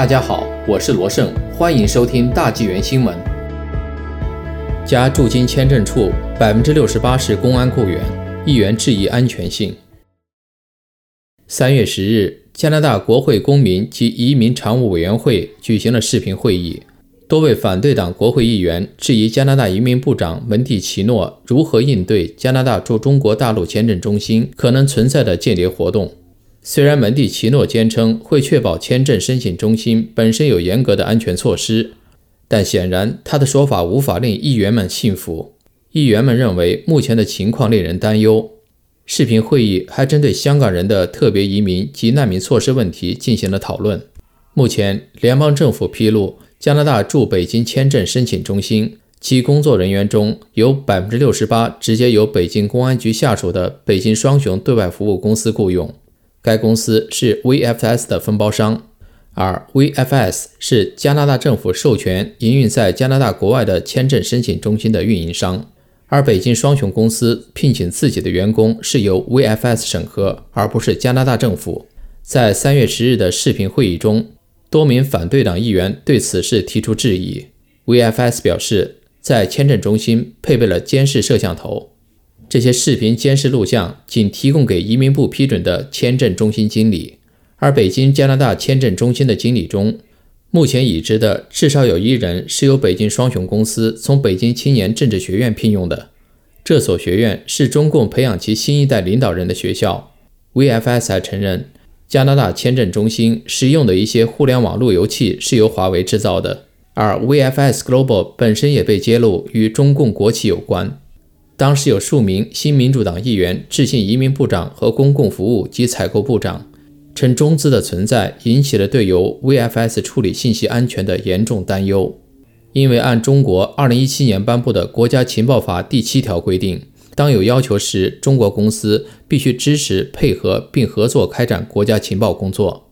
大家好，我是罗胜，欢迎收听大纪元新闻。加驻京签证处百分之六十八是公安雇员，议员质疑安全性。三月十日，加拿大国会公民及移民常务委员会举行了视频会议，多位反对党国会议员质疑加拿大移民部长门蒂奇诺如何应对加拿大驻中国大陆签证中心可能存在的间谍活动。虽然门蒂奇诺坚称会确保签证申请中心本身有严格的安全措施。但显然，他的说法无法令议员们信服。议员们认为目前的情况令人担忧。视频会议还针对香港人的特别移民及难民措施问题进行了讨论。目前，联邦政府披露，加拿大驻北京签证申请中心其工作人员中有百分之六十八直接由北京公安局下属的北京双雄对外服务公司雇佣，该公司是 VFS 的分包商。而 VFS 是加拿大政府授权营运在加拿大国外的签证申请中心的运营商，而北京双雄公司聘请自己的员工是由 VFS 审核，而不是加拿大政府。在三月十日的视频会议中，多名反对党议员对此事提出质疑。VFS 表示，在签证中心配备了监视摄像头，这些视频监视录像仅提供给移民部批准的签证中心经理。而北京加拿大签证中心的经理中，目前已知的至少有一人是由北京双雄公司从北京青年政治学院聘用的。这所学院是中共培养其新一代领导人的学校。VFS 还承认，加拿大签证中心使用的一些互联网路由器是由华为制造的。而 VFS Global 本身也被揭露与中共国企有关。当时有数名新民主党议员致信移民部长和公共服务及采购部长。称中资的存在引起了对由 VFS 处理信息安全的严重担忧，因为按中国2017年颁布的《国家情报法》第七条规定，当有要求时，中国公司必须支持、配合并合作开展国家情报工作。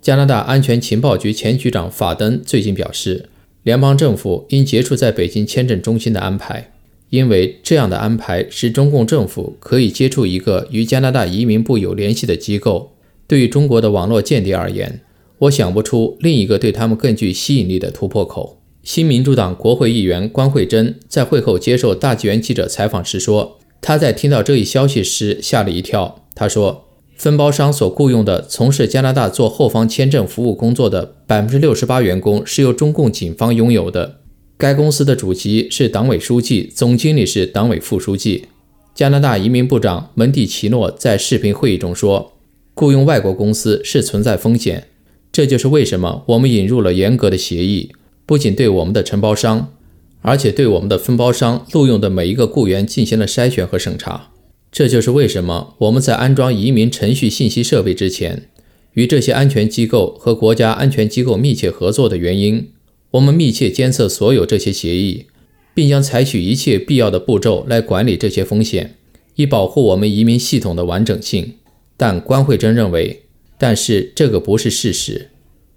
加拿大安全情报局前局长法登最近表示，联邦政府应结束在北京签证中心的安排，因为这样的安排使中共政府可以接触一个与加拿大移民部有联系的机构。对于中国的网络间谍而言，我想不出另一个对他们更具吸引力的突破口。新民主党国会议员关慧珍在会后接受大纪元记者采访时说：“他在听到这一消息时吓了一跳。他说，分包商所雇佣的从事加拿大做后方签证服务工作的百分之六十八员工是由中共警方拥有的。该公司的主席是党委书记，总经理是党委副书记。”加拿大移民部长门蒂奇诺在视频会议中说。雇佣外国公司是存在风险，这就是为什么我们引入了严格的协议，不仅对我们的承包商，而且对我们的分包商录用的每一个雇员进行了筛选和审查。这就是为什么我们在安装移民程序信息设备之前，与这些安全机构和国家安全机构密切合作的原因。我们密切监测所有这些协议，并将采取一切必要的步骤来管理这些风险，以保护我们移民系统的完整性。但关慧珍认为，但是这个不是事实。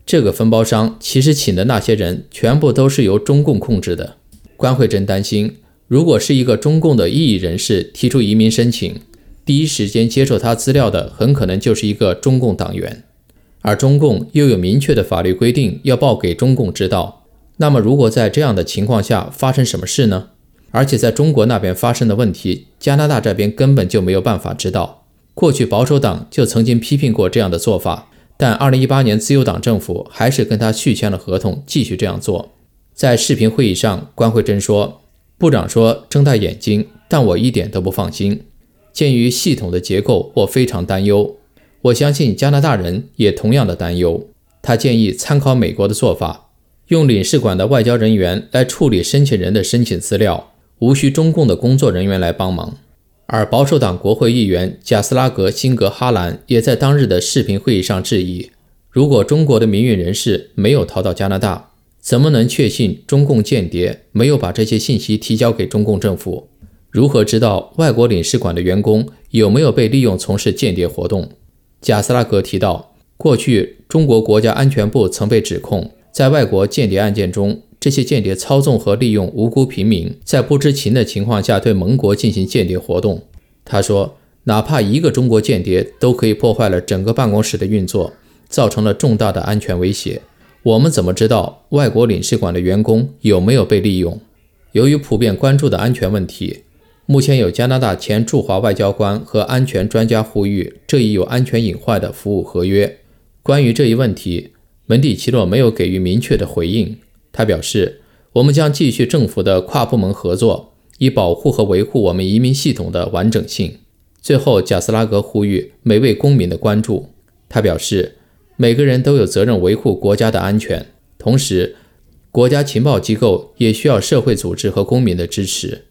这个分包商其实请的那些人全部都是由中共控制的。关慧珍担心，如果是一个中共的异议人士提出移民申请，第一时间接受他资料的很可能就是一个中共党员，而中共又有明确的法律规定要报给中共知道。那么，如果在这样的情况下发生什么事呢？而且在中国那边发生的问题，加拿大这边根本就没有办法知道。过去保守党就曾经批评过这样的做法，但2018年自由党政府还是跟他续签了合同，继续这样做。在视频会议上，关慧珍说：“部长说睁大眼睛，但我一点都不放心。鉴于系统的结构，我非常担忧。我相信加拿大人也同样的担忧。”他建议参考美国的做法，用领事馆的外交人员来处理申请人的申请资料，无需中共的工作人员来帮忙。而保守党国会议员贾斯拉格辛格哈兰也在当日的视频会议上质疑：如果中国的民运人士没有逃到加拿大，怎么能确信中共间谍没有把这些信息提交给中共政府？如何知道外国领事馆的员工有没有被利用从事间谍活动？贾斯拉格提到，过去中国国家安全部曾被指控在外国间谍案件中。这些间谍操纵和利用无辜平民，在不知情的情况下对盟国进行间谍活动。他说：“哪怕一个中国间谍都可以破坏了整个办公室的运作，造成了重大的安全威胁。我们怎么知道外国领事馆的员工有没有被利用？由于普遍关注的安全问题，目前有加拿大前驻华外交官和安全专家呼吁这一有安全隐患的服务合约。关于这一问题，门蒂奇诺没有给予明确的回应。他表示：“我们将继续政府的跨部门合作，以保护和维护我们移民系统的完整性。”最后，贾斯拉格呼吁每位公民的关注。他表示：“每个人都有责任维护国家的安全，同时，国家情报机构也需要社会组织和公民的支持。”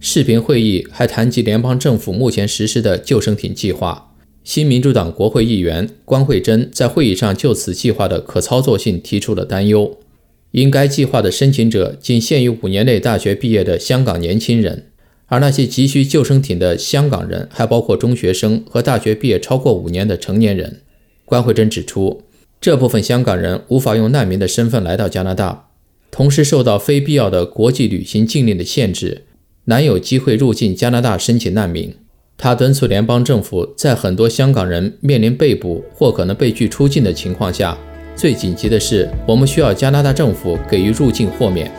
视频会议还谈及联邦政府目前实施的救生艇计划。新民主党国会议员关慧珍在会议上就此计划的可操作性提出了担忧。因该计划的申请者仅限于五年内大学毕业的香港年轻人，而那些急需救生艇的香港人还包括中学生和大学毕业超过五年的成年人。关慧珍指出，这部分香港人无法用难民的身份来到加拿大，同时受到非必要的国际旅行禁令的限制，难有机会入境加拿大申请难民。他敦促联邦政府在很多香港人面临被捕或可能被拒出境的情况下。最紧急的是，我们需要加拿大政府给予入境豁免。